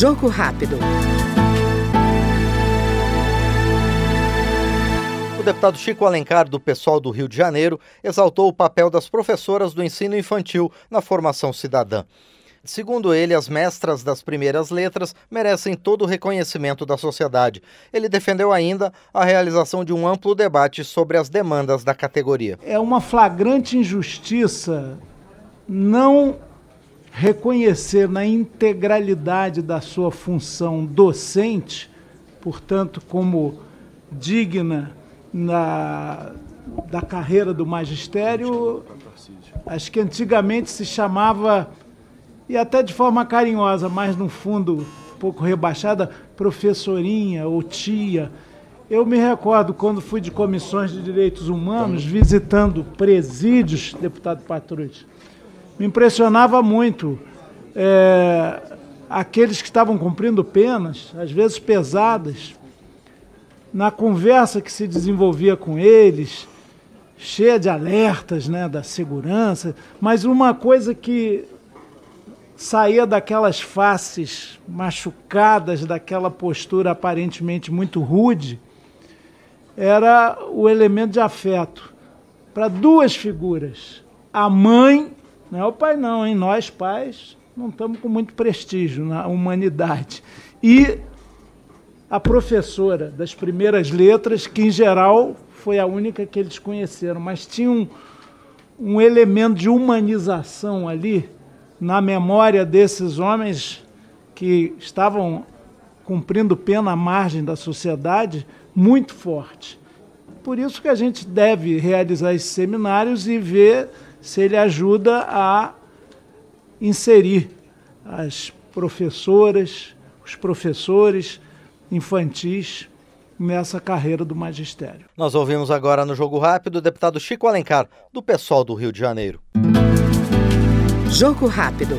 Jogo rápido. O deputado Chico Alencar, do pessoal do Rio de Janeiro, exaltou o papel das professoras do ensino infantil na formação cidadã. Segundo ele, as mestras das primeiras letras merecem todo o reconhecimento da sociedade. Ele defendeu ainda a realização de um amplo debate sobre as demandas da categoria. É uma flagrante injustiça não reconhecer na integralidade da sua função docente, portanto, como digna na, da carreira do magistério, acho que antigamente se chamava, e até de forma carinhosa, mas no fundo um pouco rebaixada, professorinha ou tia. Eu me recordo quando fui de comissões de direitos humanos, visitando presídios, deputado Patrulha, me impressionava muito é, aqueles que estavam cumprindo penas, às vezes pesadas, na conversa que se desenvolvia com eles, cheia de alertas né, da segurança, mas uma coisa que saía daquelas faces machucadas, daquela postura aparentemente muito rude, era o elemento de afeto. Para duas figuras: a mãe não é o pai, não, hein? Nós, pais, não estamos com muito prestígio na humanidade. E a professora das primeiras letras, que em geral foi a única que eles conheceram, mas tinha um, um elemento de humanização ali na memória desses homens que estavam cumprindo pena à margem da sociedade muito forte. Por isso que a gente deve realizar esses seminários e ver se ele ajuda a inserir as professoras, os professores infantis nessa carreira do magistério. Nós ouvimos agora no Jogo Rápido o deputado Chico Alencar, do PSOL do Rio de Janeiro. Jogo Rápido.